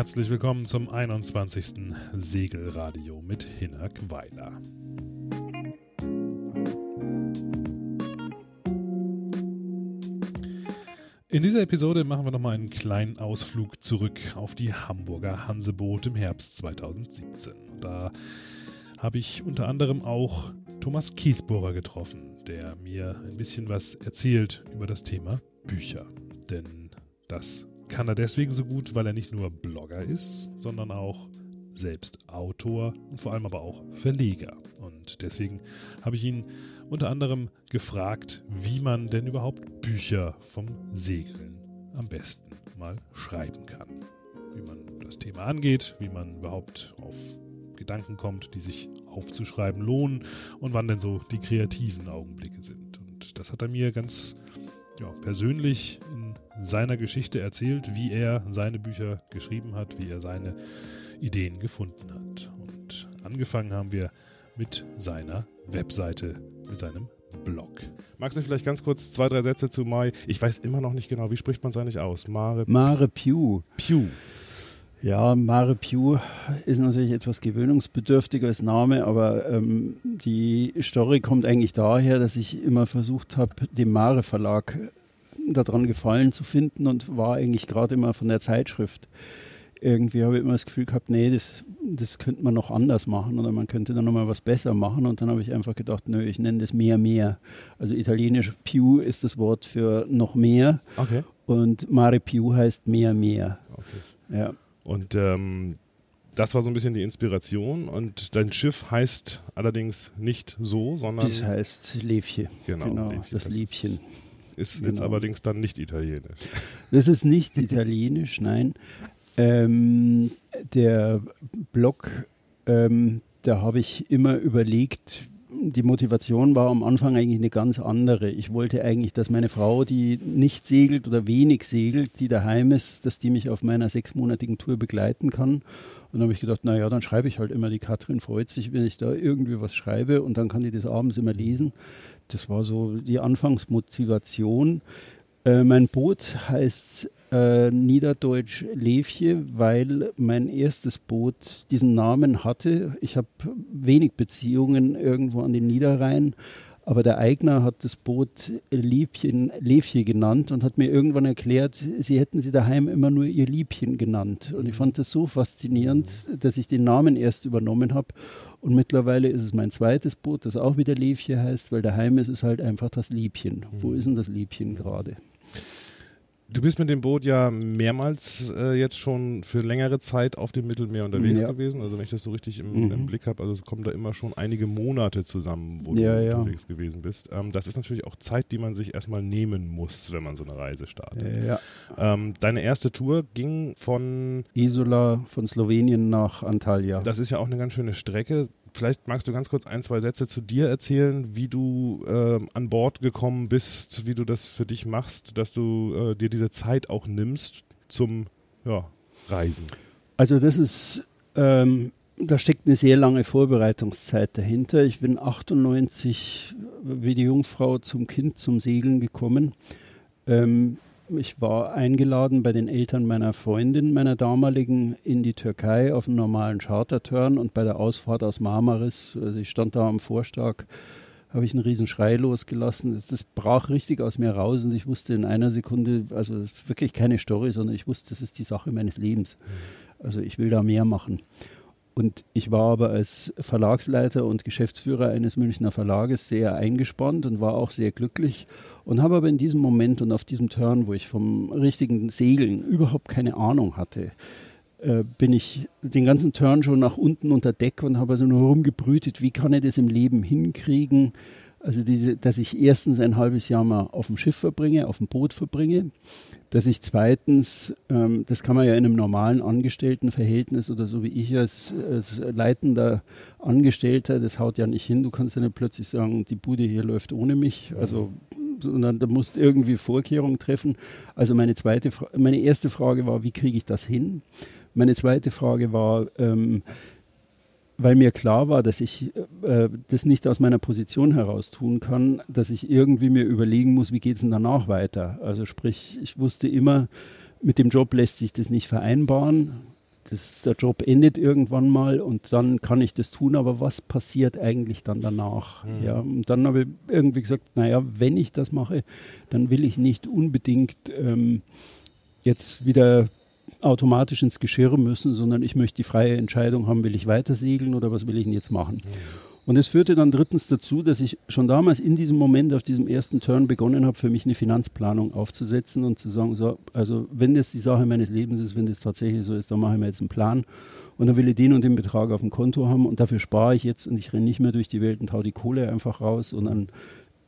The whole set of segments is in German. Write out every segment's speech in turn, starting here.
Herzlich willkommen zum 21. Segelradio mit Hinak Weiler. In dieser Episode machen wir nochmal einen kleinen Ausflug zurück auf die Hamburger Hanseboot im Herbst 2017. Da habe ich unter anderem auch Thomas Kiesbohrer getroffen, der mir ein bisschen was erzählt über das Thema Bücher. Denn das kann er deswegen so gut, weil er nicht nur Blogger ist, sondern auch selbst Autor und vor allem aber auch Verleger. Und deswegen habe ich ihn unter anderem gefragt, wie man denn überhaupt Bücher vom Segeln am besten mal schreiben kann. Wie man das Thema angeht, wie man überhaupt auf Gedanken kommt, die sich aufzuschreiben lohnen und wann denn so die kreativen Augenblicke sind. Und das hat er mir ganz ja, persönlich in seiner Geschichte erzählt, wie er seine Bücher geschrieben hat, wie er seine Ideen gefunden hat. Und angefangen haben wir mit seiner Webseite, mit seinem Blog. Magst du vielleicht ganz kurz zwei, drei Sätze zu Mai? Ich weiß immer noch nicht genau, wie spricht man es eigentlich aus? Mare, Mare Pew. Pew. Ja, Mare Pew ist natürlich etwas gewöhnungsbedürftiger als Name, aber ähm, die Story kommt eigentlich daher, dass ich immer versucht habe, dem Mare Verlag daran gefallen zu finden und war eigentlich gerade immer von der Zeitschrift. Irgendwie habe ich immer das Gefühl gehabt, nee, das, das könnte man noch anders machen oder man könnte dann nochmal was besser machen. Und dann habe ich einfach gedacht, nö, ich nenne das mehr, mehr. Also italienisch più ist das Wort für noch mehr. Okay. Und mare più heißt mehr, mehr. Okay. Ja. Und ähm, das war so ein bisschen die Inspiration. Und dein Schiff heißt allerdings nicht so, sondern. Das heißt Levche. Genau, genau Levche. das, das Liebchen. Ist, genau. jetzt allerdings dann nicht italienisch. Das ist nicht italienisch, nein. Ähm, der Blog, ähm, da habe ich immer überlegt, die Motivation war am Anfang eigentlich eine ganz andere. Ich wollte eigentlich, dass meine Frau, die nicht segelt oder wenig segelt, die daheim ist, dass die mich auf meiner sechsmonatigen Tour begleiten kann. Und dann habe ich gedacht, naja, dann schreibe ich halt immer. Die Katrin freut sich, wenn ich da irgendwie was schreibe und dann kann die das abends immer lesen. Das war so die Anfangsmotivation. Äh, mein Boot heißt äh, Niederdeutsch Levje, weil mein erstes Boot diesen Namen hatte. Ich habe wenig Beziehungen irgendwo an den Niederrhein, aber der Eigner hat das Boot Liebchen, Levje genannt und hat mir irgendwann erklärt, sie hätten sie daheim immer nur ihr Liebchen genannt. Und ich fand das so faszinierend, dass ich den Namen erst übernommen habe. Und mittlerweile ist es mein zweites Boot, das auch wieder Levje heißt, weil daheim ist es halt einfach das Liebchen. Wo ist denn das Liebchen gerade? Du bist mit dem Boot ja mehrmals äh, jetzt schon für längere Zeit auf dem Mittelmeer unterwegs ja. gewesen. Also wenn ich das so richtig im, mhm. im Blick habe, also es kommen da immer schon einige Monate zusammen, wo ja, du ja. unterwegs gewesen bist. Ähm, das ist natürlich auch Zeit, die man sich erstmal nehmen muss, wenn man so eine Reise startet. Ähm, deine erste Tour ging von Isola von Slowenien nach Antalya. Das ist ja auch eine ganz schöne Strecke vielleicht magst du ganz kurz ein, zwei Sätze zu dir erzählen, wie du äh, an Bord gekommen bist, wie du das für dich machst, dass du äh, dir diese Zeit auch nimmst zum ja, Reisen. Also das ist, ähm, da steckt eine sehr lange Vorbereitungszeit dahinter. Ich bin 98 wie die Jungfrau zum Kind zum Segeln gekommen. Ähm, ich war eingeladen bei den Eltern meiner Freundin, meiner damaligen, in die Türkei auf einen normalen Charterturn und bei der Ausfahrt aus Marmaris, also ich stand da am Vorstag, habe ich einen riesen Schrei losgelassen. Das, das, brach richtig aus mir raus und ich wusste in einer Sekunde, also wirklich keine Story, sondern ich wusste, das ist die Sache meines Lebens. Also ich will da mehr machen. Und ich war aber als Verlagsleiter und Geschäftsführer eines Münchner Verlages sehr eingespannt und war auch sehr glücklich und habe aber in diesem Moment und auf diesem Turn, wo ich vom richtigen Segeln überhaupt keine Ahnung hatte, äh, bin ich den ganzen Turn schon nach unten unter Deck und habe also nur rumgebrütet, wie kann ich das im Leben hinkriegen, also diese, dass ich erstens ein halbes Jahr mal auf dem Schiff verbringe, auf dem Boot verbringe, dass ich zweitens, ähm, das kann man ja in einem normalen Angestelltenverhältnis oder so wie ich als, als leitender Angestellter, das haut ja nicht hin. Du kannst ja nicht plötzlich sagen, die Bude hier läuft ohne mich. Also, sondern da musst irgendwie Vorkehrungen treffen. Also meine zweite, meine erste Frage war, wie kriege ich das hin? Meine zweite Frage war, ähm, weil mir klar war, dass ich äh, das nicht aus meiner Position heraus tun kann, dass ich irgendwie mir überlegen muss, wie geht es denn danach weiter. Also sprich, ich wusste immer, mit dem Job lässt sich das nicht vereinbaren. das, der Job endet irgendwann mal und dann kann ich das tun, aber was passiert eigentlich dann danach? Mhm. Ja, und dann habe ich irgendwie gesagt, naja, wenn ich das mache, dann will ich nicht unbedingt ähm, jetzt wieder automatisch ins Geschirr müssen, sondern ich möchte die freie Entscheidung haben, will ich weiter segeln oder was will ich denn jetzt machen? Mhm. Und es führte dann drittens dazu, dass ich schon damals in diesem Moment auf diesem ersten Turn begonnen habe, für mich eine Finanzplanung aufzusetzen und zu sagen, so, also wenn das die Sache meines Lebens ist, wenn das tatsächlich so ist, dann mache ich mir jetzt einen Plan und dann will ich den und den Betrag auf dem Konto haben und dafür spare ich jetzt und ich renne nicht mehr durch die Welt und hau die Kohle einfach raus, sondern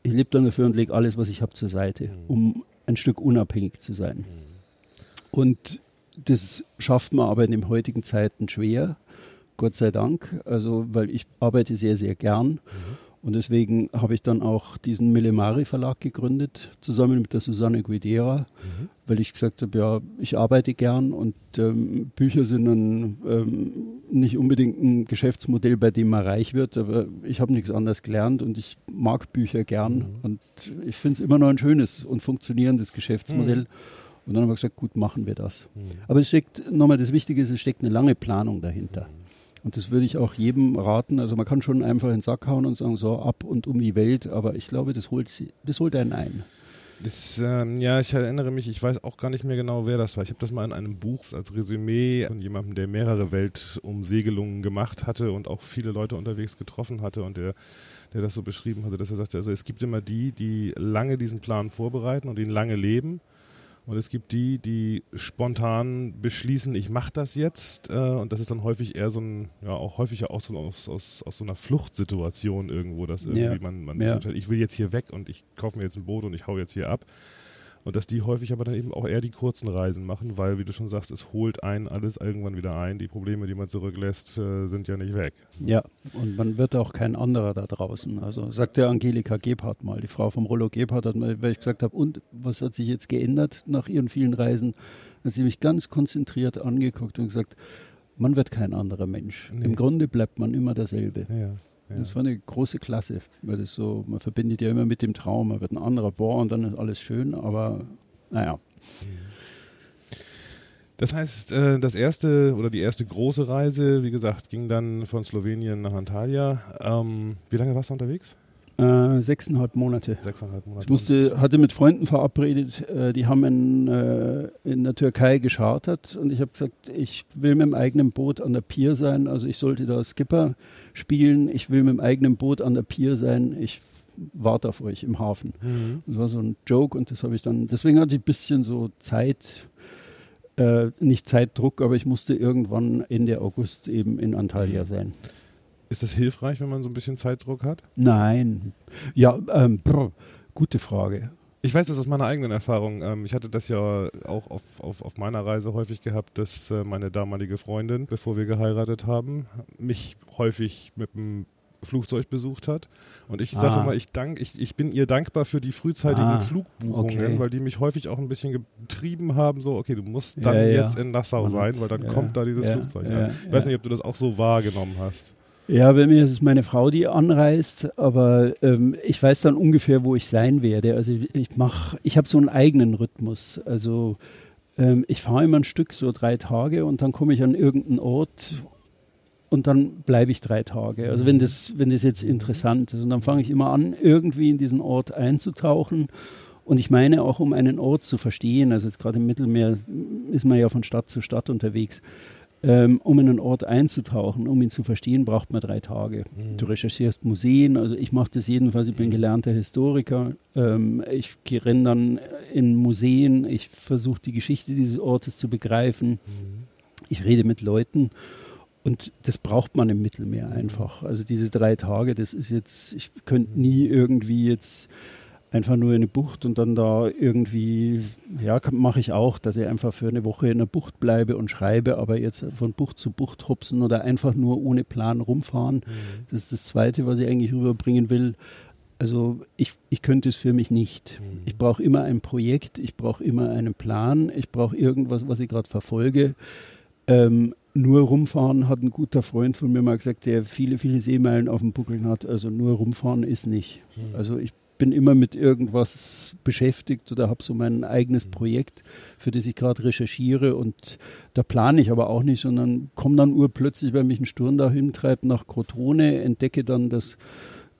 ich lebe dann dafür und lege alles, was ich habe, zur Seite, mhm. um ein Stück unabhängig zu sein. Mhm. Und das schafft man aber in den heutigen Zeiten schwer. Gott sei Dank. Also, weil ich arbeite sehr, sehr gern. Mhm. Und deswegen habe ich dann auch diesen Millemari Verlag gegründet, zusammen mit der Susanne Guidera, mhm. weil ich gesagt habe, ja, ich arbeite gern und ähm, Bücher sind dann ähm, nicht unbedingt ein Geschäftsmodell, bei dem man reich wird, aber ich habe nichts anderes gelernt und ich mag Bücher gern mhm. und ich finde es immer noch ein schönes und funktionierendes Geschäftsmodell. Mhm. Und dann haben wir gesagt, gut, machen wir das. Mhm. Aber es steckt, nochmal das Wichtige ist, es steckt eine lange Planung dahinter. Mhm. Und das würde ich auch jedem raten. Also man kann schon einfach in den Sack hauen und sagen, so ab und um die Welt, aber ich glaube, das holt, das holt einen ein. Das, ähm, ja, ich erinnere mich, ich weiß auch gar nicht mehr genau, wer das war. Ich habe das mal in einem Buch als Resümee von jemandem, der mehrere Weltumsegelungen gemacht hatte und auch viele Leute unterwegs getroffen hatte und der, der das so beschrieben hatte, dass er sagte, also es gibt immer die, die lange diesen Plan vorbereiten und ihn lange leben und es gibt die, die spontan beschließen, ich mache das jetzt. Äh, und das ist dann häufig eher so ein, ja, auch häufiger auch so aus, aus, aus so einer Fluchtsituation irgendwo, dass irgendwie ja. man, man ja. ich will jetzt hier weg und ich kaufe mir jetzt ein Boot und ich hau jetzt hier ab. Und dass die häufig aber dann eben auch eher die kurzen Reisen machen, weil, wie du schon sagst, es holt einen alles irgendwann wieder ein. Die Probleme, die man zurücklässt, äh, sind ja nicht weg. Ja, und man wird auch kein anderer da draußen. Also sagt der Angelika Gebhardt mal, die Frau vom Rollo Gebhardt hat mal, weil ich gesagt habe, und was hat sich jetzt geändert nach ihren vielen Reisen, hat sie mich ganz konzentriert angeguckt und gesagt, man wird kein anderer Mensch. Nee. Im Grunde bleibt man immer derselbe. Ja. Das war eine große Klasse, weil das so, man verbindet ja immer mit dem Traum, man wird ein anderer Bohr und dann ist alles schön, aber naja. Das heißt, äh, das erste oder die erste große Reise, wie gesagt, ging dann von Slowenien nach Antalya. Ähm, wie lange warst du unterwegs? Äh, sechseinhalb Monate. Sechseinhalb Monate. Ich musste, hatte mit Freunden verabredet, äh, die haben in, äh, in der Türkei geschartert und ich habe gesagt, ich will mit dem eigenen Boot an der Pier sein, also ich sollte da Skipper spielen, ich will mit dem eigenen Boot an der Pier sein, ich warte auf euch im Hafen. Mhm. Das war so ein Joke und das habe ich dann, deswegen hatte ich ein bisschen so Zeit, äh, nicht Zeitdruck, aber ich musste irgendwann Ende August eben in Antalya sein. Ist das hilfreich, wenn man so ein bisschen Zeitdruck hat? Nein. Ja, ähm, brr, gute Frage. Ich weiß das aus meiner eigenen Erfahrung. Ähm, ich hatte das ja auch auf, auf, auf meiner Reise häufig gehabt, dass äh, meine damalige Freundin, bevor wir geheiratet haben, mich häufig mit dem Flugzeug besucht hat. Und ich sage ah. immer, ich, dank, ich, ich bin ihr dankbar für die frühzeitigen ah, Flugbuchungen, okay. weil die mich häufig auch ein bisschen getrieben haben, so, okay, du musst dann ja, ja. jetzt in Nassau sein, weil dann ja, kommt da dieses Flugzeug an. Ich weiß nicht, ob du das auch so wahrgenommen hast. Ja, bei mir ist es meine Frau, die anreist, aber ähm, ich weiß dann ungefähr, wo ich sein werde. Also ich mache, ich habe so einen eigenen Rhythmus. Also ähm, ich fahre immer ein Stück, so drei Tage, und dann komme ich an irgendeinen Ort und dann bleibe ich drei Tage. Also wenn das, wenn das jetzt interessant ist. Und dann fange ich immer an, irgendwie in diesen Ort einzutauchen. Und ich meine auch, um einen Ort zu verstehen, also jetzt gerade im Mittelmeer ist man ja von Stadt zu Stadt unterwegs. Ähm, um in einen Ort einzutauchen, um ihn zu verstehen, braucht man drei Tage. Mhm. Du recherchierst Museen, also ich mache das jedenfalls, ich bin mhm. gelernter Historiker. Ähm, ich renne dann in Museen, ich versuche die Geschichte dieses Ortes zu begreifen. Mhm. Ich rede mit Leuten und das braucht man im Mittelmeer mhm. einfach. Also diese drei Tage, das ist jetzt, ich könnte nie irgendwie jetzt einfach nur in eine Bucht und dann da irgendwie, ja, mache ich auch, dass ich einfach für eine Woche in der Bucht bleibe und schreibe, aber jetzt von Bucht zu Bucht hupsen oder einfach nur ohne Plan rumfahren. Mhm. Das ist das Zweite, was ich eigentlich rüberbringen will. Also ich, ich könnte es für mich nicht. Mhm. Ich brauche immer ein Projekt, ich brauche immer einen Plan, ich brauche irgendwas, was ich gerade verfolge. Ähm, nur rumfahren hat ein guter Freund von mir mal gesagt, der viele, viele Seemeilen auf dem Buckel hat. Also nur rumfahren ist nicht. Mhm. Also ich bin immer mit irgendwas beschäftigt oder habe so mein eigenes Projekt, für das ich gerade recherchiere. Und da plane ich aber auch nicht, sondern komme dann urplötzlich, wenn mich ein Sturm da hintreibt, nach Crotone, entdecke dann das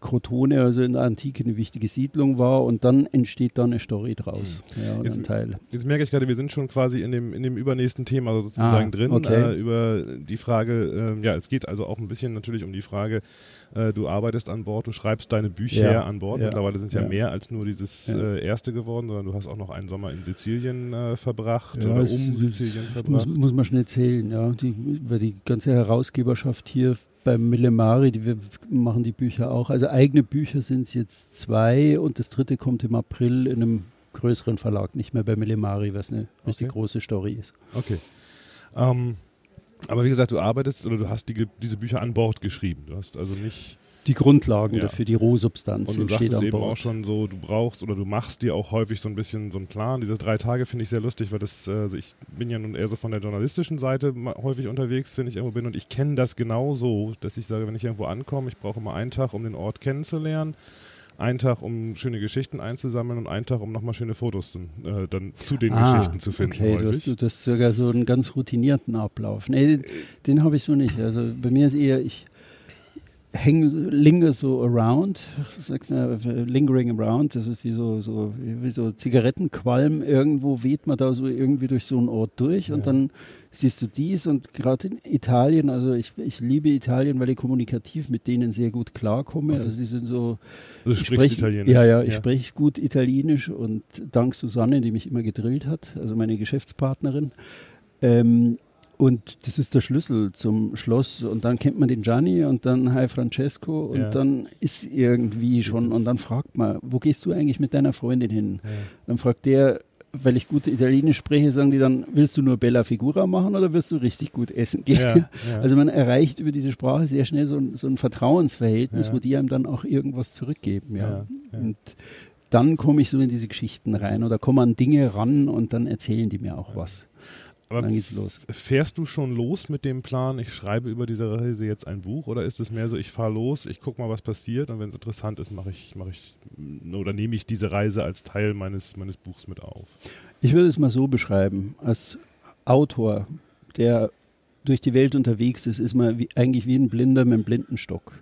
Crotone, also in der Antike eine wichtige Siedlung war und dann entsteht da eine Story draus. Mhm. Ja, jetzt, Teil. jetzt merke ich gerade, wir sind schon quasi in dem, in dem übernächsten Thema sozusagen ah, drin, okay. äh, über die Frage, äh, ja, es geht also auch ein bisschen natürlich um die Frage, äh, du arbeitest an Bord, du schreibst deine Bücher ja, an Bord. Ja, Mittlerweile sind es ja, mehr als nur dieses äh, erste geworden, sondern du hast auch noch einen Sommer in Sizilien äh, verbracht oder um Sizilien verbracht. Muss, muss man schnell zählen, ja. Die, weil die ganze Herausgeberschaft hier beim Millemari, die, wir machen die Bücher auch. Also eigene Bücher sind es jetzt zwei und das dritte kommt im April in einem größeren Verlag, nicht mehr bei Millemari, was eine okay. richtig große Story ist. Okay. Ähm, aber wie gesagt, du arbeitest oder du hast die, diese Bücher an Bord geschrieben. Du hast also nicht die Grundlagen ja. dafür, die Rohsubstanz. Und du sagtest eben auch schon so, du brauchst oder du machst dir auch häufig so ein bisschen so einen Plan. Diese drei Tage finde ich sehr lustig, weil das, also ich bin ja nun eher so von der journalistischen Seite häufig unterwegs, wenn ich irgendwo bin und ich kenne das genau so, dass ich sage, wenn ich irgendwo ankomme, ich brauche immer einen Tag, um den Ort kennenzulernen einen Tag, um schöne Geschichten einzusammeln und einen Tag, um nochmal schöne Fotos äh, dann zu den ah, Geschichten zu finden. Okay, häufig. du hast, du hast sogar so einen ganz routinierten Ablauf. Nee, den, den habe ich so nicht. Also bei mir ist eher, ich, hängen, linger so around, lingering around, das ist wie so, so, wie so Zigarettenqualm, irgendwo weht man da so irgendwie durch so einen Ort durch ja. und dann siehst du dies und gerade in Italien, also ich, ich liebe Italien, weil ich kommunikativ mit denen sehr gut klarkomme, also die sind so... Du sprichst Italienisch? Ja, ja, ich ja. spreche gut Italienisch und dank Susanne, die mich immer gedrillt hat, also meine Geschäftspartnerin, ähm, und das ist der Schlüssel zum Schloss. Und dann kennt man den Gianni und dann Hi Francesco und ja. dann ist irgendwie schon. Das und dann fragt man, wo gehst du eigentlich mit deiner Freundin hin? Ja. Dann fragt der, weil ich gut Italienisch spreche, sagen die dann, willst du nur Bella Figura machen oder wirst du richtig gut essen gehen? Ja, ja. Also man erreicht über diese Sprache sehr schnell so ein, so ein Vertrauensverhältnis, ja. wo die einem dann auch irgendwas zurückgeben. Ja. Und dann komme ich so in diese Geschichten rein oder komme an Dinge ran und dann erzählen die mir auch was. Aber dann geht's los. Fährst du schon los mit dem Plan, ich schreibe über diese Reise jetzt ein Buch oder ist es mehr so, ich fahre los, ich gucke mal, was passiert und wenn es interessant ist, mache ich, mache ich oder nehme ich diese Reise als Teil meines, meines Buchs mit auf? Ich würde es mal so beschreiben. Als Autor, der durch die Welt unterwegs ist, ist man wie, eigentlich wie ein Blinder mit einem Blindenstock.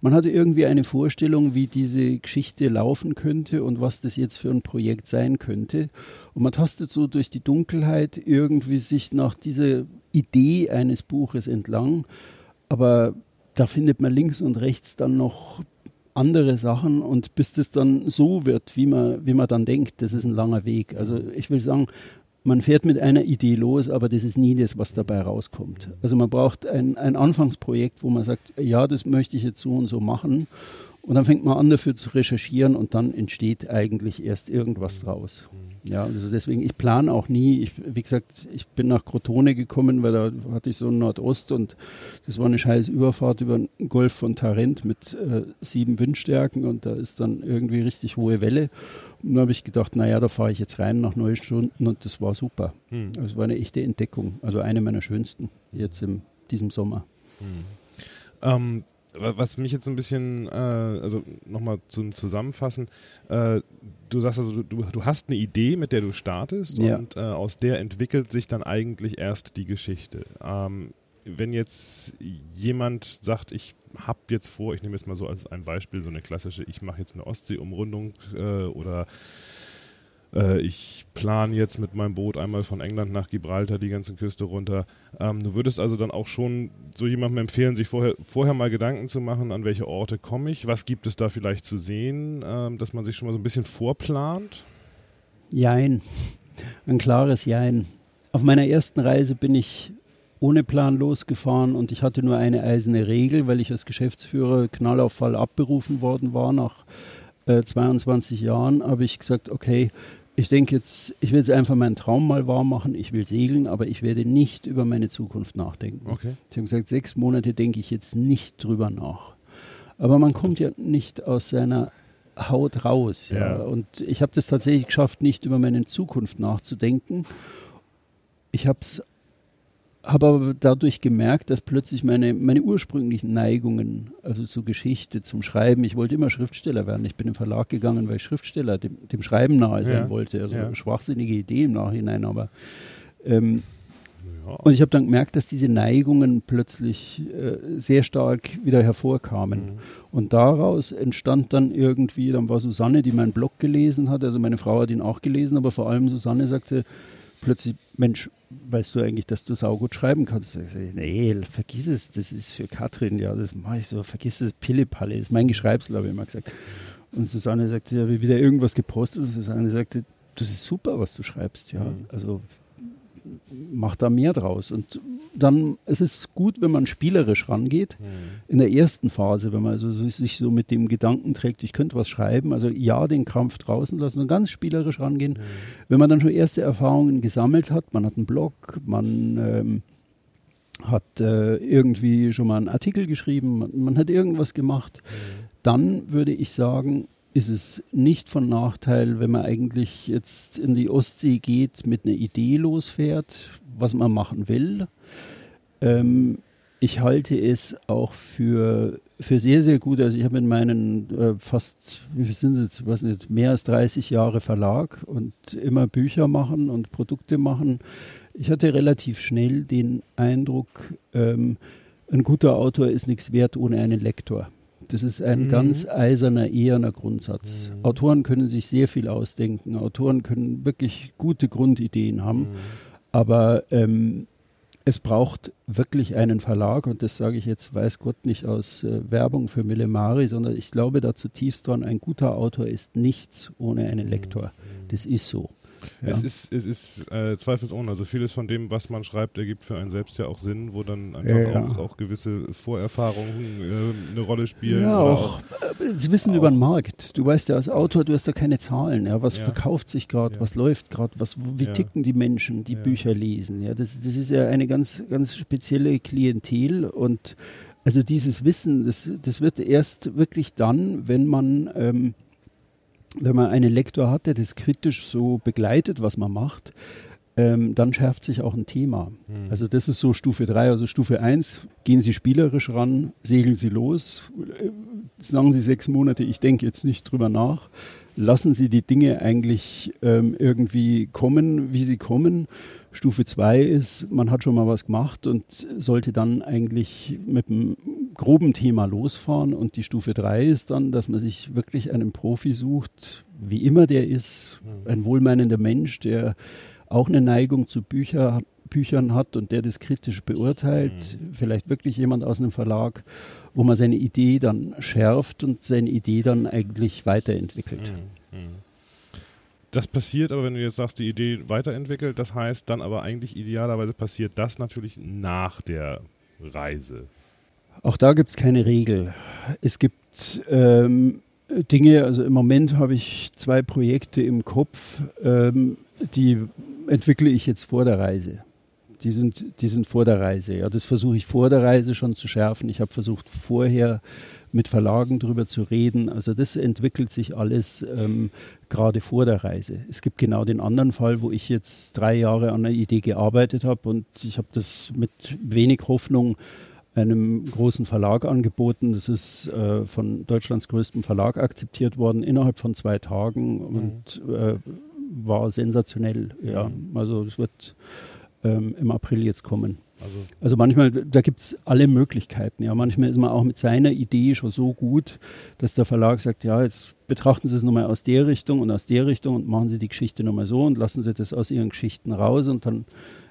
Man hatte irgendwie eine Vorstellung, wie diese Geschichte laufen könnte und was das jetzt für ein Projekt sein könnte. Und man tastet so durch die Dunkelheit irgendwie sich nach dieser Idee eines Buches entlang. Aber da findet man links und rechts dann noch andere Sachen und bis das dann so wird, wie man, wie man dann denkt, das ist ein langer Weg. Also ich will sagen, man fährt mit einer Idee los, aber das ist nie das, was dabei rauskommt. Also man braucht ein, ein Anfangsprojekt, wo man sagt, ja, das möchte ich jetzt so und so machen. Und dann fängt man an, dafür zu recherchieren und dann entsteht eigentlich erst irgendwas draus. Ja, also deswegen, ich plane auch nie. Ich, wie gesagt, ich bin nach Crotone gekommen, weil da hatte ich so einen Nordost und das war eine scheiß Überfahrt über den Golf von Tarent mit äh, sieben Windstärken und da ist dann irgendwie richtig hohe Welle. Und da habe ich gedacht, naja, da fahre ich jetzt rein nach neun Stunden und das war super. Hm. Also es war eine echte Entdeckung. Also eine meiner schönsten jetzt in diesem Sommer. Hm. Ähm, was mich jetzt ein bisschen, äh, also nochmal zum Zusammenfassen, äh, du sagst also, du, du hast eine Idee, mit der du startest ja. und äh, aus der entwickelt sich dann eigentlich erst die Geschichte. Ähm, wenn jetzt jemand sagt, ich habe jetzt vor, ich nehme jetzt mal so als ein Beispiel so eine klassische, ich mache jetzt eine Ostseeumrundung äh, oder äh, ich plane jetzt mit meinem Boot einmal von England nach Gibraltar die ganze Küste runter. Ähm, du würdest also dann auch schon so jemandem empfehlen, sich vorher, vorher mal Gedanken zu machen, an welche Orte komme ich, was gibt es da vielleicht zu sehen, ähm, dass man sich schon mal so ein bisschen vorplant? Jein, ein klares Jein. Auf meiner ersten Reise bin ich ohne Plan losgefahren und ich hatte nur eine eiserne Regel, weil ich als Geschäftsführer Knallauffall abberufen worden war. Nach äh, 22 Jahren habe ich gesagt, okay, ich denke jetzt, ich will jetzt einfach meinen Traum mal wahr machen. Ich will segeln, aber ich werde nicht über meine Zukunft nachdenken. Okay. Sie haben gesagt, sechs Monate denke ich jetzt nicht drüber nach. Aber man kommt ja nicht aus seiner Haut raus. Ja. ja. Und ich habe das tatsächlich geschafft, nicht über meine Zukunft nachzudenken. Ich habe es habe aber dadurch gemerkt, dass plötzlich meine, meine ursprünglichen Neigungen, also zur Geschichte, zum Schreiben, ich wollte immer Schriftsteller werden. Ich bin im Verlag gegangen, weil ich Schriftsteller dem, dem Schreiben nahe sein ja. wollte. Also ja. schwachsinnige Idee im Nachhinein, aber ähm, ja. und ich habe dann gemerkt, dass diese Neigungen plötzlich äh, sehr stark wieder hervorkamen. Mhm. Und daraus entstand dann irgendwie, dann war Susanne, die meinen Blog gelesen hat, also meine Frau hat ihn auch gelesen, aber vor allem Susanne sagte, plötzlich, Mensch, weißt du eigentlich, dass du saugut schreiben kannst? Ich sage, nee, vergiss es, das ist für Katrin, ja, das mache ich so, vergiss es, Pillepalle, das ist mein Geschreibsel, habe ich immer gesagt. Und Susanne sagte, ja, wie wieder irgendwas gepostet und Susanne sagte, das ist super, was du schreibst, ja, mhm. also mach da mehr draus. Und dann es ist es gut, wenn man spielerisch rangeht. Mhm. In der ersten Phase, wenn man also sich so mit dem Gedanken trägt, ich könnte was schreiben, also ja, den Krampf draußen lassen und ganz spielerisch rangehen. Mhm. Wenn man dann schon erste Erfahrungen gesammelt hat, man hat einen Blog, man ähm, hat äh, irgendwie schon mal einen Artikel geschrieben, man, man hat irgendwas gemacht, mhm. dann würde ich sagen, ist es nicht von Nachteil, wenn man eigentlich jetzt in die Ostsee geht, mit einer Idee losfährt, was man machen will. Ähm, ich halte es auch für, für sehr, sehr gut. Also ich habe in meinen äh, fast, wie sind es jetzt, weiß nicht, mehr als 30 Jahre Verlag und immer Bücher machen und Produkte machen. Ich hatte relativ schnell den Eindruck, ähm, ein guter Autor ist nichts wert ohne einen Lektor. Das ist ein mhm. ganz eiserner, eherner Grundsatz. Mhm. Autoren können sich sehr viel ausdenken. Autoren können wirklich gute Grundideen haben. Mhm. Aber ähm, es braucht wirklich einen Verlag und das sage ich jetzt, weiß Gott, nicht aus äh, Werbung für Millemari, sondern ich glaube da zutiefst dran, ein guter Autor ist nichts ohne einen mhm. Lektor. Das ist so. Ja. Es ist, es ist äh, zweifelsohne. Also vieles von dem, was man schreibt, ergibt für einen selbst ja auch Sinn, wo dann einfach ja, auch, auch, gewisse Vorerfahrungen äh, eine Rolle spielen. Ja, auch, auch, äh, Sie wissen auch über den Markt. Du weißt ja als Autor, du hast ja keine Zahlen. Ja, was verkauft sich gerade, was läuft gerade, was, wie ticken die Menschen, die Bücher lesen. Ja, das, das ist ja eine ganz, ganz spezielle Klientel und also dieses Wissen, das, das wird erst wirklich dann, wenn man ähm, wenn man einen Lektor hat, der das kritisch so begleitet, was man macht, ähm, dann schärft sich auch ein Thema. Mhm. Also das ist so Stufe 3. Also Stufe 1, gehen Sie spielerisch ran, segeln Sie los, äh, sagen Sie sechs Monate, ich denke jetzt nicht drüber nach. Lassen Sie die Dinge eigentlich ähm, irgendwie kommen, wie sie kommen. Stufe 2 ist, man hat schon mal was gemacht und sollte dann eigentlich mit einem groben Thema losfahren. Und die Stufe 3 ist dann, dass man sich wirklich einen Profi sucht, wie immer der ist, mhm. ein wohlmeinender Mensch, der auch eine Neigung zu Bücher, Büchern hat und der das kritisch beurteilt. Mhm. Vielleicht wirklich jemand aus einem Verlag, wo man seine Idee dann schärft und seine Idee dann eigentlich weiterentwickelt. Mhm. mhm. Das passiert aber, wenn du jetzt sagst, die Idee weiterentwickelt, das heißt dann aber eigentlich idealerweise passiert das natürlich nach der Reise. Auch da gibt es keine Regel. Es gibt ähm, Dinge, also im Moment habe ich zwei Projekte im Kopf, ähm, die entwickle ich jetzt vor der Reise. Die sind, die sind vor der Reise. Ja, das versuche ich vor der Reise schon zu schärfen. Ich habe versucht, vorher mit Verlagen darüber zu reden. Also das entwickelt sich alles ähm, gerade vor der Reise. Es gibt genau den anderen Fall, wo ich jetzt drei Jahre an einer Idee gearbeitet habe und ich habe das mit wenig Hoffnung einem großen Verlag angeboten. Das ist äh, von Deutschlands größtem Verlag akzeptiert worden innerhalb von zwei Tagen mhm. und äh, war sensationell. Ja, mhm. also es wird ähm, im April jetzt kommen. Also, also manchmal, da gibt es alle Möglichkeiten. Ja, manchmal ist man auch mit seiner Idee schon so gut, dass der Verlag sagt, ja, jetzt betrachten Sie es nochmal aus der Richtung und aus der Richtung und machen Sie die Geschichte nochmal so und lassen Sie das aus Ihren Geschichten raus und dann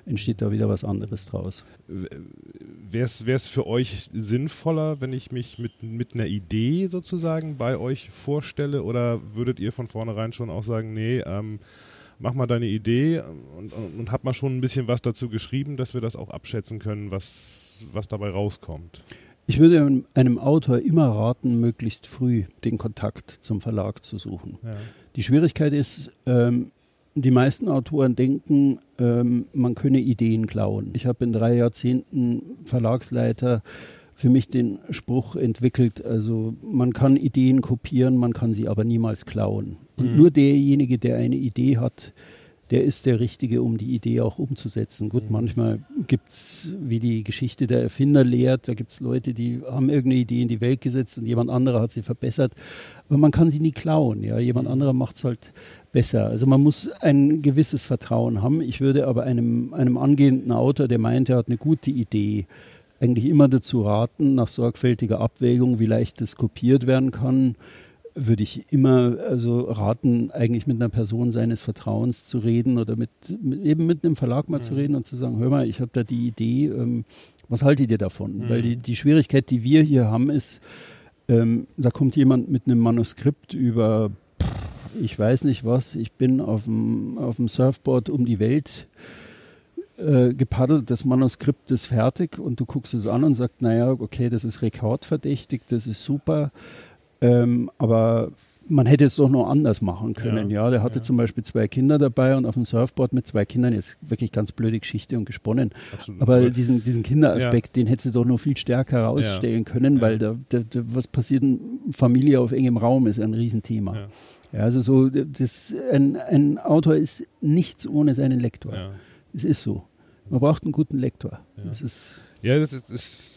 entsteht da wieder was anderes draus. Wäre es für euch sinnvoller, wenn ich mich mit, mit einer Idee sozusagen bei euch vorstelle oder würdet ihr von vornherein schon auch sagen, nee, ähm, mach mal deine Idee und, und, und hab mal schon ein bisschen was dazu geschrieben, dass wir das auch abschätzen können, was, was dabei rauskommt? Ich würde einem Autor immer raten, möglichst früh den Kontakt zum Verlag zu suchen. Ja. Die Schwierigkeit ist, ähm, die meisten Autoren denken, ähm, man könne Ideen klauen. Ich habe in drei Jahrzehnten Verlagsleiter für mich den Spruch entwickelt, also man kann Ideen kopieren, man kann sie aber niemals klauen. Und mhm. nur derjenige, der eine Idee hat, der ist der Richtige, um die Idee auch umzusetzen. Gut, mhm. manchmal gibt es, wie die Geschichte der Erfinder lehrt, da gibt es Leute, die haben irgendeine Idee in die Welt gesetzt und jemand anderer hat sie verbessert. Aber man kann sie nie klauen. Ja? Jemand mhm. anderer macht es halt besser. Also man muss ein gewisses Vertrauen haben. Ich würde aber einem, einem angehenden Autor, der meint, er hat eine gute Idee, eigentlich immer dazu raten, nach sorgfältiger Abwägung, wie leicht das kopiert werden kann, würde ich immer also raten, eigentlich mit einer Person seines Vertrauens zu reden oder mit, mit eben mit einem Verlag mal mhm. zu reden und zu sagen, hör mal, ich habe da die Idee, ähm, was haltet ihr davon? Mhm. Weil die, die Schwierigkeit, die wir hier haben, ist, ähm, da kommt jemand mit einem Manuskript über, ich weiß nicht was, ich bin auf dem, auf dem Surfboard um die Welt äh, gepaddelt, das Manuskript ist fertig und du guckst es an und sagst, naja, okay, das ist rekordverdächtig, das ist super, ähm, aber man hätte es doch noch anders machen können. Ja, ja der hatte ja. zum Beispiel zwei Kinder dabei und auf dem Surfboard mit zwei Kindern ist wirklich ganz blöde Geschichte und gesponnen. Absolut. Aber diesen, diesen Kinderaspekt, ja. den hätte sie doch noch viel stärker herausstellen können, weil da, da, da, was passiert in Familie auf engem Raum ist ein Riesenthema. Ja, also so, das, ein, ein Autor ist nichts ohne seinen Lektor. Es ist so. Man braucht einen guten Lektor. Das ist ja, das ist, ist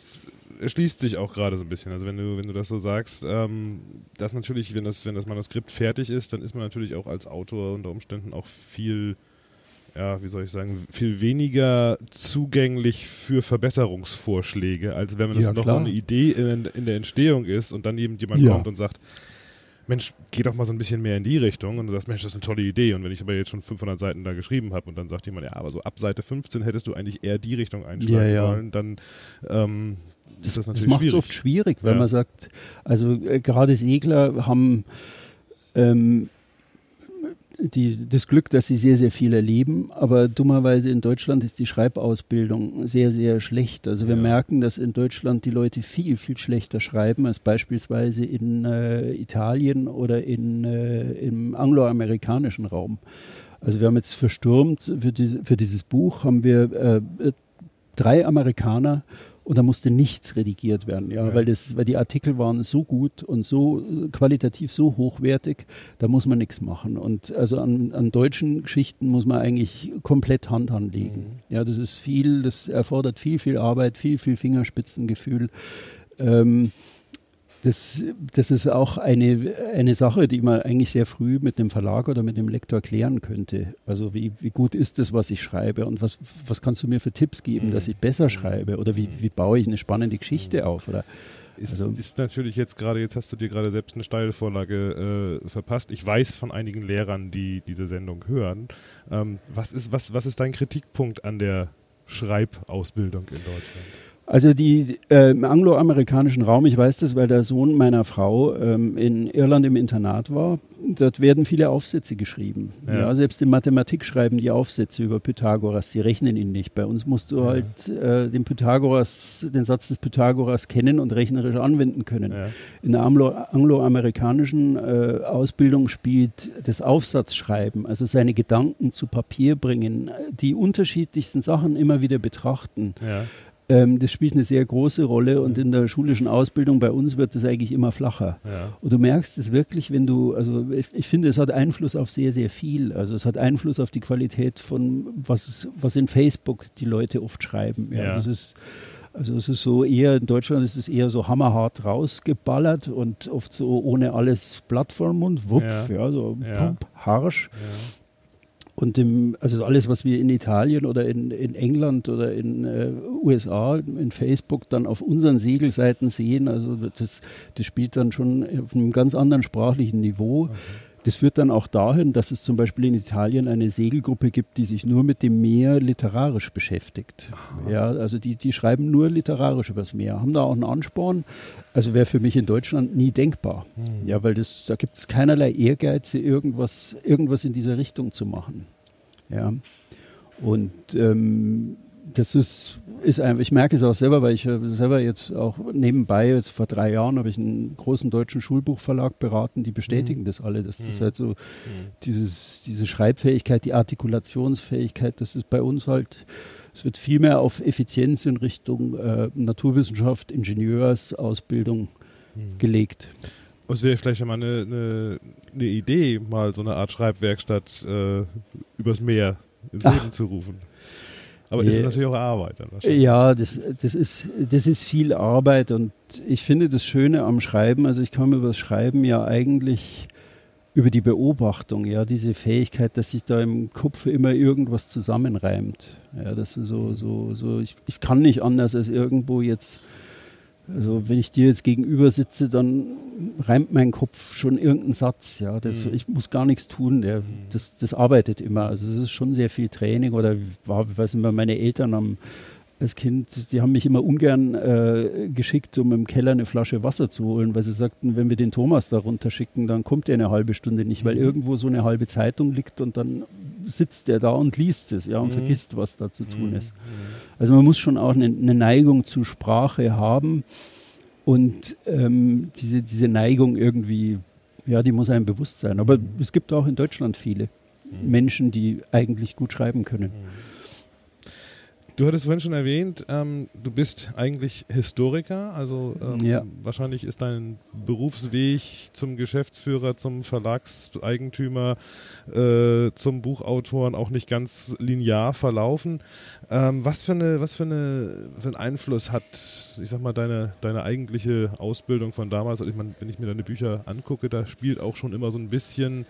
erschließt sich auch gerade so ein bisschen. Also wenn du, wenn du das so sagst, ähm, dass natürlich, wenn das, wenn das Manuskript fertig ist, dann ist man natürlich auch als Autor unter Umständen auch viel, ja, wie soll ich sagen, viel weniger zugänglich für Verbesserungsvorschläge, als wenn man ja, das noch eine Idee in, in, der Entstehung ist und dann jemand ja. kommt und sagt, Mensch, geh doch mal so ein bisschen mehr in die Richtung und du sagst, Mensch, das ist eine tolle Idee. Und wenn ich aber jetzt schon 500 Seiten da geschrieben habe und dann sagt jemand, ja, aber so ab Seite 15 hättest du eigentlich eher die Richtung einschlagen ja, ja. sollen, dann ähm, das natürlich Das macht es oft schwierig, weil ja. man sagt, also äh, gerade Segler haben ähm, die, das Glück, dass sie sehr, sehr viel erleben. Aber dummerweise in Deutschland ist die Schreibausbildung sehr, sehr schlecht. Also wir ja. merken, dass in Deutschland die Leute viel, viel schlechter schreiben als beispielsweise in äh, Italien oder in, äh, im angloamerikanischen Raum. Also wir haben jetzt verstürmt für, diese, für dieses Buch haben wir äh, drei Amerikaner und da musste nichts redigiert werden, ja, ja, Weil, das, weil die Artikel waren so gut und so qualitativ so hochwertig, da muss man nichts machen. Und also an, an deutschen Geschichten muss man eigentlich komplett Hand anlegen. Mhm. Ja, das ist viel, das erfordert viel, viel Arbeit, viel, viel Fingerspitzengefühl. Ähm, das, das ist auch eine, eine Sache, die man eigentlich sehr früh mit dem Verlag oder mit dem Lektor klären könnte. Also wie, wie gut ist das, was ich schreibe und was, was kannst du mir für Tipps geben, mhm. dass ich besser mhm. schreibe oder wie, wie baue ich eine spannende Geschichte mhm. auf oder ist, also, ist natürlich jetzt gerade, jetzt hast du dir gerade selbst eine Steilvorlage äh, verpasst. Ich weiß von einigen Lehrern, die diese Sendung hören. Ähm, was, ist, was, was ist dein Kritikpunkt an der Schreibausbildung in Deutschland? Also die äh, im angloamerikanischen Raum, ich weiß das, weil der Sohn meiner Frau ähm, in Irland im Internat war, dort werden viele Aufsätze geschrieben. Ja. ja. selbst in Mathematik schreiben die Aufsätze über Pythagoras, die rechnen ihn nicht. Bei uns musst du ja. halt äh, den Pythagoras, den Satz des Pythagoras kennen und rechnerisch anwenden können. Ja. In der Anglo angloamerikanischen äh, Ausbildung spielt das Aufsatzschreiben, also seine Gedanken zu Papier bringen, die unterschiedlichsten Sachen immer wieder betrachten. Ja ähm, das spielt eine sehr große Rolle und in der schulischen Ausbildung bei uns wird das eigentlich immer flacher. Ja. Und du merkst es wirklich, wenn du, also ich, ich, finde, es hat Einfluss auf sehr, sehr viel. Also es hat Einfluss auf die Qualität von, was, was in Facebook die Leute oft schreiben. Ja, ja. Das ist, also es ist so eher, in Deutschland ist es eher so hammerhart rausgeballert und oft so ohne alles Plattform und wupf, ja, ja so pump, harsch. Und dem, also alles, was wir in Italien oder in, in England oder in äh, USA, in Facebook dann auf unseren Segelseiten sehen, also das, das spielt dann schon auf einem ganz anderen sprachlichen Niveau. Okay. Das führt dann auch dahin, dass es zum Beispiel in Italien eine Segelgruppe gibt, die sich nur mit dem Meer literarisch beschäftigt. Aha. Ja, also die, die schreiben nur literarisch über das Meer, haben da auch einen Ansporn. Also wäre für mich in Deutschland nie denkbar. Mhm. Ja, weil das, da gibt es keinerlei Ehrgeize, irgendwas, irgendwas in dieser Richtung zu machen. Ja. Und ähm, das ist, ist einfach, ich merke es auch selber, weil ich selber jetzt auch nebenbei, jetzt vor drei Jahren habe ich einen großen deutschen Schulbuchverlag beraten, die bestätigen mhm. das alle, dass das mhm. halt so mhm. dieses, diese Schreibfähigkeit, die Artikulationsfähigkeit, das ist bei uns halt, es wird viel mehr auf Effizienz in Richtung äh, Naturwissenschaft, Ingenieursausbildung mhm. gelegt. Es wäre vielleicht mal eine, eine, eine, Idee, mal so eine Art Schreibwerkstatt äh, übers Meer ins Ach. Leben zu rufen. Aber das ist natürlich auch Arbeit dann wahrscheinlich. Ja, das, das, ist, das ist viel Arbeit und ich finde das Schöne am Schreiben, also ich komme über das Schreiben ja eigentlich über die Beobachtung, ja, diese Fähigkeit, dass sich da im Kopf immer irgendwas zusammenreimt. Ja, das ist so, so, so, ich, ich kann nicht anders als irgendwo jetzt also wenn ich dir jetzt gegenüber sitze, dann reimt mein Kopf schon irgendeinen Satz. Ja, das, mhm. ich muss gar nichts tun. Der, mhm. das, das arbeitet immer. Also es ist schon sehr viel Training. Oder war, weiß nicht, meine Eltern haben als Kind, die haben mich immer ungern äh, geschickt, um im Keller eine Flasche Wasser zu holen, weil sie sagten, wenn wir den Thomas da runter schicken, dann kommt er eine halbe Stunde nicht, weil mhm. irgendwo so eine halbe Zeitung liegt und dann sitzt er da und liest es, ja, und mhm. vergisst, was da zu tun mhm. ist. Also man muss schon auch eine, eine Neigung zur Sprache haben und ähm, diese, diese Neigung irgendwie, ja, die muss einem bewusst sein. Aber mhm. es gibt auch in Deutschland viele mhm. Menschen, die eigentlich gut schreiben können. Du hattest vorhin schon erwähnt, ähm, du bist eigentlich Historiker, also ähm, ja. wahrscheinlich ist dein Berufsweg zum Geschäftsführer, zum Verlagseigentümer, äh, zum Buchautoren auch nicht ganz linear verlaufen. Ähm, was für eine, was für eine, für einen Einfluss hat, ich sag mal, deine, deine eigentliche Ausbildung von damals? Also ich meine, wenn ich mir deine Bücher angucke, da spielt auch schon immer so ein bisschen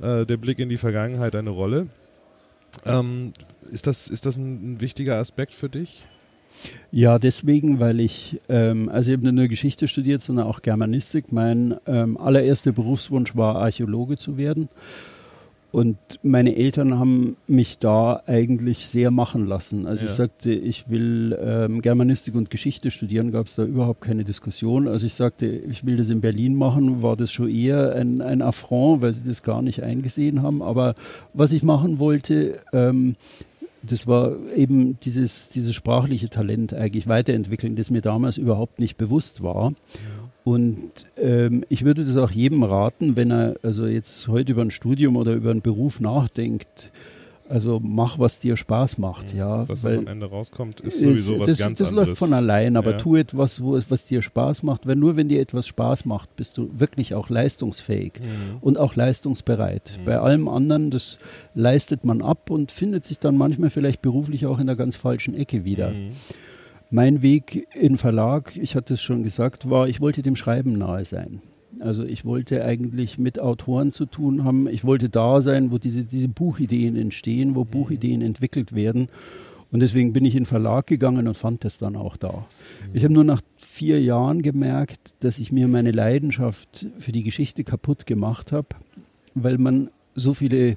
äh, der Blick in die Vergangenheit eine Rolle. Ähm, ist, das, ist das ein, ein, wichtiger Aspekt für dich? Ja, deswegen, weil ich, ähm, also ich habe nicht nur Geschichte studiert, sondern auch Germanistik. Mein ähm, allererster Berufswunsch war, Archäologe zu werden. Und meine Eltern haben mich da eigentlich sehr machen lassen. Also ja. ich sagte, ich will ähm, Germanistik und Geschichte studieren, gab es da überhaupt keine Diskussion. Also ich sagte, ich will das in Berlin machen, war das schon eher ein, ein Affront, weil sie das gar nicht eingesehen haben. Aber was ich machen wollte, ähm, das war eben dieses, dieses sprachliche Talent eigentlich weiterentwickeln, das mir damals überhaupt nicht bewusst war. Ja. Und ähm, ich würde das auch jedem raten, wenn er also jetzt heute über ein Studium oder über einen Beruf nachdenkt. Also mach, was dir Spaß macht, ja. Das, was am Ende rauskommt, ist sowieso ist, was das, ganz das anderes. Das läuft von allein, aber ja. tu etwas, wo, was dir Spaß macht. Weil nur wenn dir etwas Spaß macht, bist du wirklich auch leistungsfähig mhm. und auch leistungsbereit. Mhm. Bei allem anderen, das leistet man ab und findet sich dann manchmal vielleicht beruflich auch in der ganz falschen Ecke wieder. Mhm. Mein Weg in Verlag, ich hatte es schon gesagt, war, ich wollte dem Schreiben nahe sein. Also ich wollte eigentlich mit Autoren zu tun haben. Ich wollte da sein, wo diese, diese Buchideen entstehen, wo Buchideen entwickelt werden. Und deswegen bin ich in Verlag gegangen und fand das dann auch da. Ich habe nur nach vier Jahren gemerkt, dass ich mir meine Leidenschaft für die Geschichte kaputt gemacht habe, weil man so viele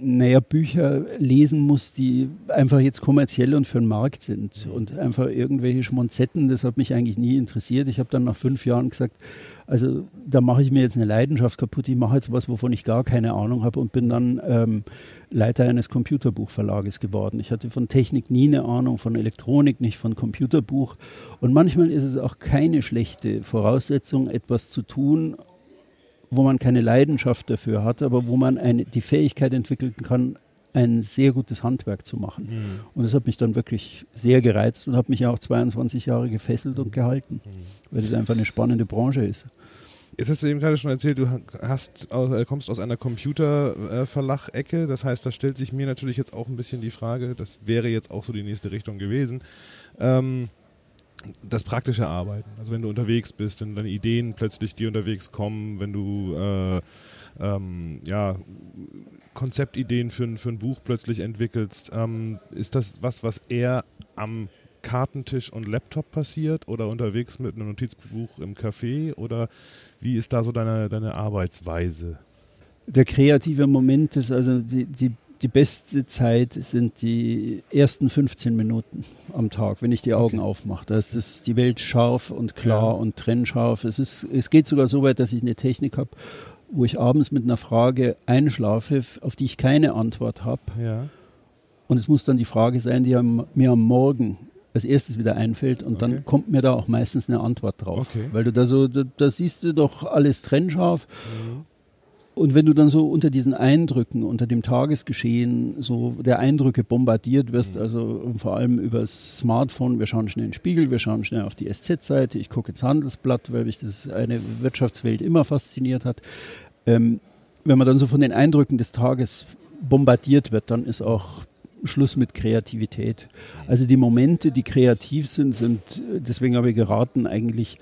naja, Bücher lesen muss, die einfach jetzt kommerziell und für den Markt sind und einfach irgendwelche Schmonzetten, das hat mich eigentlich nie interessiert. Ich habe dann nach fünf Jahren gesagt, also da mache ich mir jetzt eine Leidenschaft kaputt, ich mache jetzt was, wovon ich gar keine Ahnung habe und bin dann ähm, Leiter eines Computerbuchverlages geworden. Ich hatte von Technik nie eine Ahnung, von Elektronik nicht, von Computerbuch und manchmal ist es auch keine schlechte Voraussetzung, etwas zu tun, wo man keine Leidenschaft dafür hat, aber wo man eine, die Fähigkeit entwickeln kann, ein sehr gutes Handwerk zu machen. Mhm. Und das hat mich dann wirklich sehr gereizt und hat mich auch 22 Jahre gefesselt und gehalten, mhm. weil es einfach eine spannende Branche ist. Jetzt hast du eben gerade schon erzählt, du hast, äh, kommst aus einer Computerverlag-Ecke. Das heißt, da stellt sich mir natürlich jetzt auch ein bisschen die Frage, das wäre jetzt auch so die nächste Richtung gewesen. Ähm, das praktische Arbeiten. Also wenn du unterwegs bist, wenn deine Ideen plötzlich dir unterwegs kommen, wenn du äh, ähm, ja, Konzeptideen für, für ein Buch plötzlich entwickelst, ähm, ist das was, was eher am Kartentisch und Laptop passiert oder unterwegs mit einem Notizbuch im Café oder wie ist da so deine, deine Arbeitsweise? Der kreative Moment ist also die, die die beste Zeit sind die ersten 15 Minuten am Tag, wenn ich die Augen okay. aufmache. Da ist das, die Welt scharf und klar ja. und trennscharf. Es, ist, es geht sogar so weit, dass ich eine Technik habe, wo ich abends mit einer Frage einschlafe, auf die ich keine Antwort habe. Ja. Und es muss dann die Frage sein, die mir am Morgen als erstes wieder einfällt und okay. dann kommt mir da auch meistens eine Antwort drauf. Okay. Weil du da so, da, da, siehst du doch alles trennscharf mhm. Und wenn du dann so unter diesen Eindrücken, unter dem Tagesgeschehen, so der Eindrücke bombardiert wirst, mhm. also vor allem über das Smartphone, wir schauen schnell in den Spiegel, wir schauen schnell auf die SZ-Seite, ich gucke ins Handelsblatt, weil mich das eine Wirtschaftswelt immer fasziniert hat. Ähm, wenn man dann so von den Eindrücken des Tages bombardiert wird, dann ist auch Schluss mit Kreativität. Also die Momente, die kreativ sind, sind, deswegen habe ich geraten, eigentlich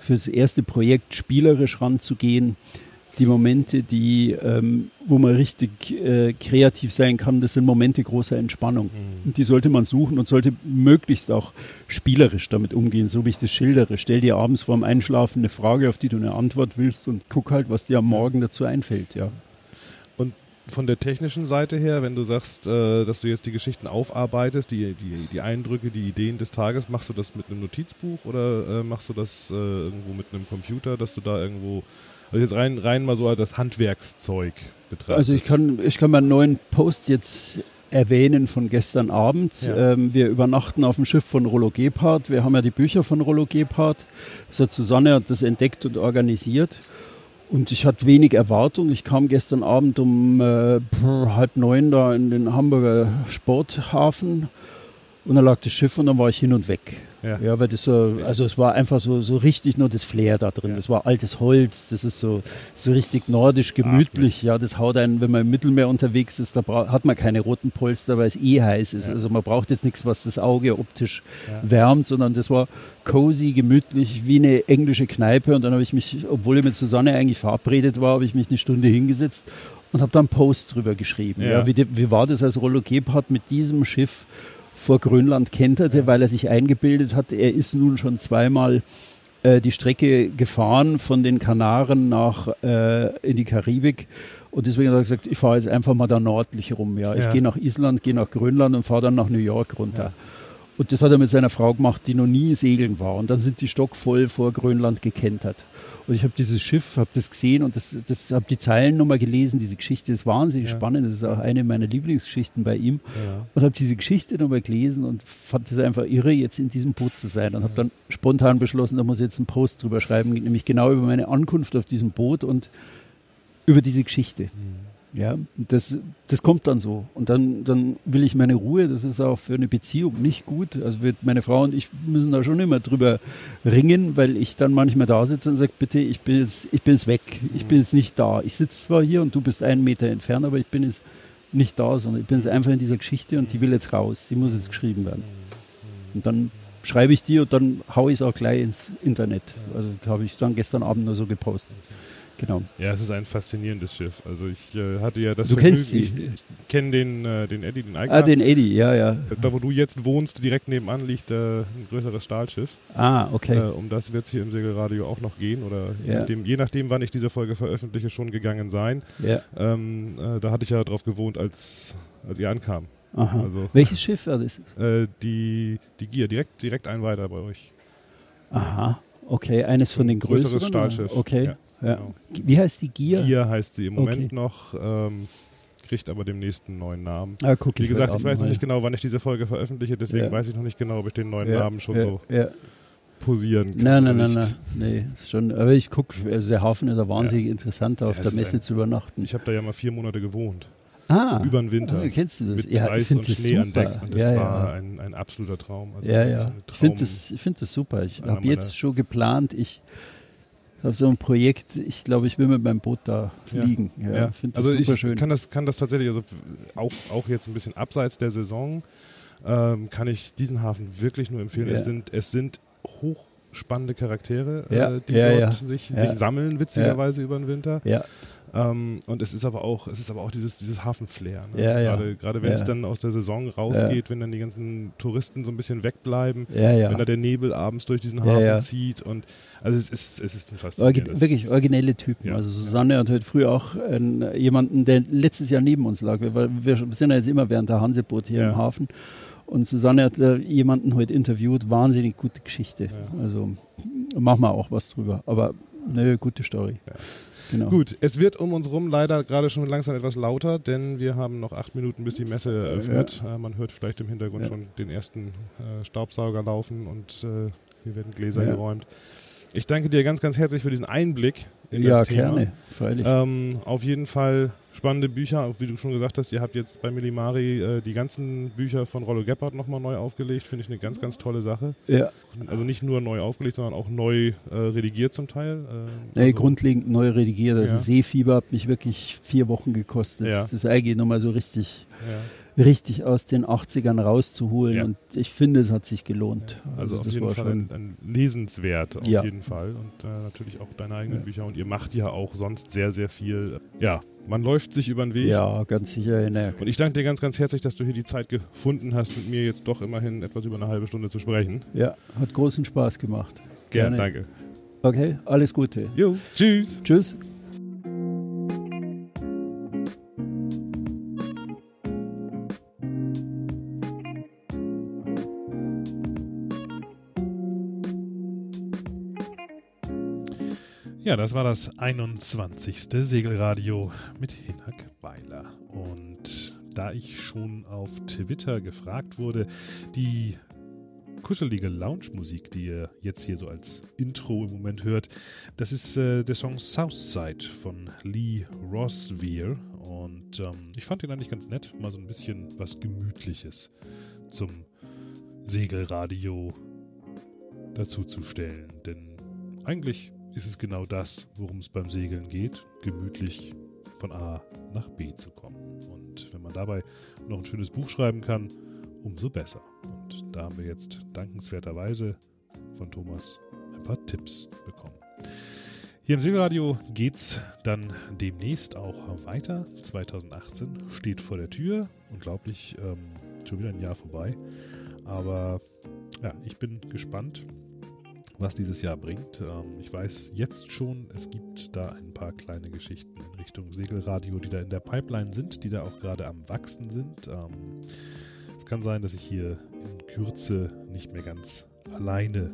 fürs erste Projekt spielerisch ranzugehen. Die Momente, die, ähm, wo man richtig äh, kreativ sein kann, das sind Momente großer Entspannung. Mhm. Die sollte man suchen und sollte möglichst auch spielerisch damit umgehen, so wie ich das schildere. Stell dir abends vorm Einschlafen eine Frage, auf die du eine Antwort willst und guck halt, was dir am Morgen dazu einfällt. Ja von der technischen Seite her, wenn du sagst, äh, dass du jetzt die Geschichten aufarbeitest, die, die, die Eindrücke, die Ideen des Tages, machst du das mit einem Notizbuch oder äh, machst du das äh, irgendwo mit einem Computer, dass du da irgendwo, also jetzt rein, rein mal so das Handwerkszeug betrachtest? Also ich kann, ich kann meinen neuen Post jetzt erwähnen von gestern Abend. Ja. Ähm, wir übernachten auf dem Schiff von Rollo Gebhardt. Wir haben ja die Bücher von Rollo Gebhardt. Also Susanne hat das entdeckt und organisiert. Und ich hatte wenig Erwartung. Ich kam gestern Abend um äh, halb neun da in den Hamburger Sporthafen und dann lag das Schiff und dann war ich hin und weg. Ja, ja weil das so, also es war einfach so, so richtig nur das Flair da drin. Ja. Das war altes Holz, das ist so, so richtig nordisch gemütlich. Ja, das haut einen, wenn man im Mittelmeer unterwegs ist, da hat man keine roten Polster, weil es eh heiß ist. Ja. Also man braucht jetzt nichts, was das Auge optisch wärmt, sondern das war cozy, gemütlich, wie eine englische Kneipe. Und dann habe ich mich, obwohl ich mit Susanne eigentlich verabredet war, habe ich mich eine Stunde hingesetzt und habe dann einen Post drüber geschrieben. Ja. wie, wie war das, als Rollo Gebhardt mit diesem Schiff vor Grönland kenterte, weil er sich eingebildet hat, er ist nun schon zweimal äh, die Strecke gefahren von den Kanaren nach äh, in die Karibik. Und deswegen hat er gesagt, ich fahre jetzt einfach mal da nördlich rum. Ja. Ich ja. gehe nach Island, gehe nach Grönland und fahre dann nach New York runter. Ja. Und das hat er mit seiner Frau gemacht, die noch nie segeln war. Und dann sind die stockvoll vor Grönland gekentert. Und ich habe dieses Schiff, habe das gesehen und das, das habe die Zeilen nochmal gelesen. Diese Geschichte ist wahnsinnig ja. spannend. Das ist auch eine meiner Lieblingsgeschichten bei ihm. Ja. Und habe diese Geschichte nochmal gelesen und fand es einfach irre, jetzt in diesem Boot zu sein. Und habe dann spontan beschlossen, da muss ich jetzt einen Post drüber schreiben, nämlich genau über meine Ankunft auf diesem Boot und über diese Geschichte. Mhm. Ja, das, das kommt dann so. Und dann, dann will ich meine Ruhe. Das ist auch für eine Beziehung nicht gut. Also wird meine Frau und ich müssen da schon immer drüber ringen, weil ich dann manchmal da sitze und sage, bitte, ich bin jetzt, ich bin jetzt weg. Ich bin jetzt nicht da. Ich sitze zwar hier und du bist einen Meter entfernt, aber ich bin jetzt nicht da, sondern ich bin jetzt einfach in dieser Geschichte und die will jetzt raus. Die muss jetzt geschrieben werden. Und dann schreibe ich die und dann haue ich es auch gleich ins Internet. Also habe ich dann gestern Abend nur so gepostet. Genau. Ja, es ist ein faszinierendes Schiff. Also ich äh, hatte ja das du Vergnügen, kennst ich kenne den, äh, den Eddie, den Eigner. Ah, den Eddie, ja, ja. Da, wo du jetzt wohnst, direkt nebenan liegt äh, ein größeres Stahlschiff. Ah, okay. Äh, um das wird es hier im Segelradio auch noch gehen oder ja. je, nachdem, je, nachdem, wann ich diese Folge veröffentliche, schon gegangen sein. Ja. Ähm, äh, da hatte ich ja drauf gewohnt, als, als ihr ankam. Aha. Also, Welches Schiff war das? Äh, die, die Gier, direkt, direkt ein weiter bei euch. Aha, okay. Eines von den größeren? Größeres Stahlschiff. Okay. Ja. Ja. Genau. Wie heißt die Gier? Gier heißt sie im Moment okay. noch. Ähm, kriegt aber demnächst einen neuen Namen. Ah, guck, Wie gesagt, ich weiß noch nicht genau, wann ich diese Folge veröffentliche, deswegen ja. weiß ich noch nicht genau, ob ich den neuen ja. Namen schon so posieren kann. Nein, nein, nein, nein. Nee, schon, aber ich gucke, also der Hafen ist ja wahnsinnig interessant, auf der Messe ein, zu übernachten. Ich habe da ja mal vier Monate gewohnt. Ah, über den Winter. Ah, kennst du das? Mit ja, Eis und Schnee super. an Deck. Und das war ein, ein absoluter Traum. Also ja, ja. Ich finde das, find das super. Ich habe jetzt schon geplant, ich habe so ein Projekt, ich glaube, ich will mit meinem Boot da fliegen. Ja, ja. Das also super ich schön. Kann das, kann das tatsächlich, also auch, auch jetzt ein bisschen abseits der Saison, ähm, kann ich diesen Hafen wirklich nur empfehlen. Ja. Es, sind, es sind hochspannende Charaktere, äh, die dort Sich, sich sammeln, witzigerweise über den Winter. Ja. Ähm, und es ist aber auch, es ist aber auch dieses, dieses Hafenflair. Ne? Ja, gerade, ja. gerade wenn es dann aus der Saison rausgeht, wenn dann die ganzen Touristen so ein bisschen wegbleiben, wenn da der Nebel abends durch diesen Hafen zieht und also es ist, es ist ein faszinierendes. wirklich originelle Typen. Also Susanne hat heute früh auch äh, jemanden, der letztes Jahr neben uns lag. Wir, wir sind ja jetzt immer während der Hanseboot hier im Hafen. Und Susanne hat äh, jemanden heute interviewt, wahnsinnig gute Geschichte. Also machen wir auch was drüber. Aber eine gute Story. Genau. Gut, es wird um uns rum leider gerade schon langsam etwas lauter, denn wir haben noch acht Minuten, bis die Messe eröffnet. Ja. Äh, man hört vielleicht im Hintergrund ja. schon den ersten äh, Staubsauger laufen und äh, hier werden Gläser ja. geräumt. Ich danke dir ganz, ganz herzlich für diesen Einblick in ja, das Thema. gerne, freilich. Ähm, auf jeden Fall spannende Bücher, auch wie du schon gesagt hast, ihr habt jetzt bei Millimari äh, die ganzen Bücher von Rollo Gebhardt nochmal neu aufgelegt, finde ich eine ganz, ganz tolle Sache. ja, Also nicht nur neu aufgelegt, sondern auch neu äh, redigiert zum Teil. Äh, nee, also- grundlegend neu redigiert. Also Ja. Seefieber hat mich wirklich vier Wochen gekostet. Ja. Das ist eigentlich nochmal so richtig, ja. Richtig aus den 80ern rauszuholen. Ja. Und ich finde, es hat sich gelohnt. Also, auf das jeden war Fall schon. ein, ein lesenswert, auf Ja. jeden Fall. Und äh, natürlich auch deine eigenen Ja. Bücher. Und ihr macht ja auch sonst sehr, sehr viel. Ja, man läuft sich über den Weg. Ja, ganz sicher. Ne, Und ich danke dir ganz, ganz herzlich, dass du hier die Zeit gefunden hast, mit mir jetzt doch immerhin etwas über eine halbe Stunde zu sprechen. ja, hat großen Spaß gemacht. Gerne, Gerne. danke. Okay, alles Gute. Jo, tschüss. Tschüss. Ja, das war das 21. Segelradio mit Hinak Weiler. Und da ich schon auf Twitter gefragt wurde, die kuschelige Lounge-Musik, die ihr jetzt hier so als Intro im Moment hört, das ist äh, der Song Southside von Lee Rosveer. Und ähm, ich fand den eigentlich ganz nett, mal so ein bisschen was Gemütliches zum Segelradio dazuzustellen. Denn eigentlich ist es genau das, worum es beim Segeln geht, gemütlich von A nach B zu kommen. Und wenn man dabei noch ein schönes Buch schreiben kann, umso besser. Und da haben wir jetzt dankenswerterweise von Thomas ein paar Tipps bekommen. Hier im Segelradio geht's dann demnächst auch weiter. 2018 steht vor der Tür. Unglaublich, ähm, schon wieder ein Jahr vorbei. Aber ja, ich bin gespannt, was dieses Jahr bringt. Ähm, ich weiß jetzt schon, es gibt da ein paar kleine Geschichten in Richtung Segelradio, die da in der Pipeline sind, die da auch gerade am Wachsen sind. Ähm, es kann sein, dass ich hier in Kürze nicht mehr ganz alleine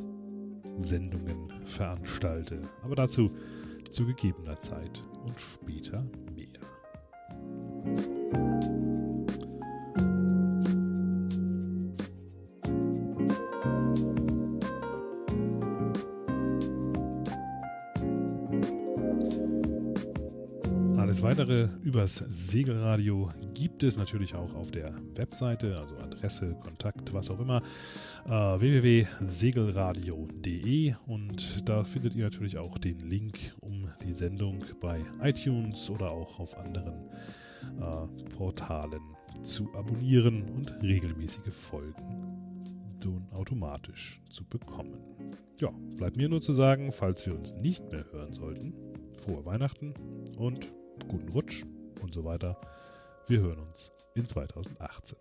Sendungen veranstalte. Aber dazu zu gegebener Zeit und später mehr. Weitere übers Segelradio gibt es natürlich auch auf der Webseite, also Adresse, Kontakt, was auch immer, äh, www.segelradio.de und da findet ihr natürlich auch den Link, um die Sendung bei iTunes oder auch auf anderen äh, Portalen zu abonnieren und regelmäßige Folgen automatisch zu bekommen. Ja, bleibt mir nur zu sagen, falls wir uns nicht mehr hören sollten, frohe Weihnachten und guten Rutsch und so weiter. Wir hören uns in 2018.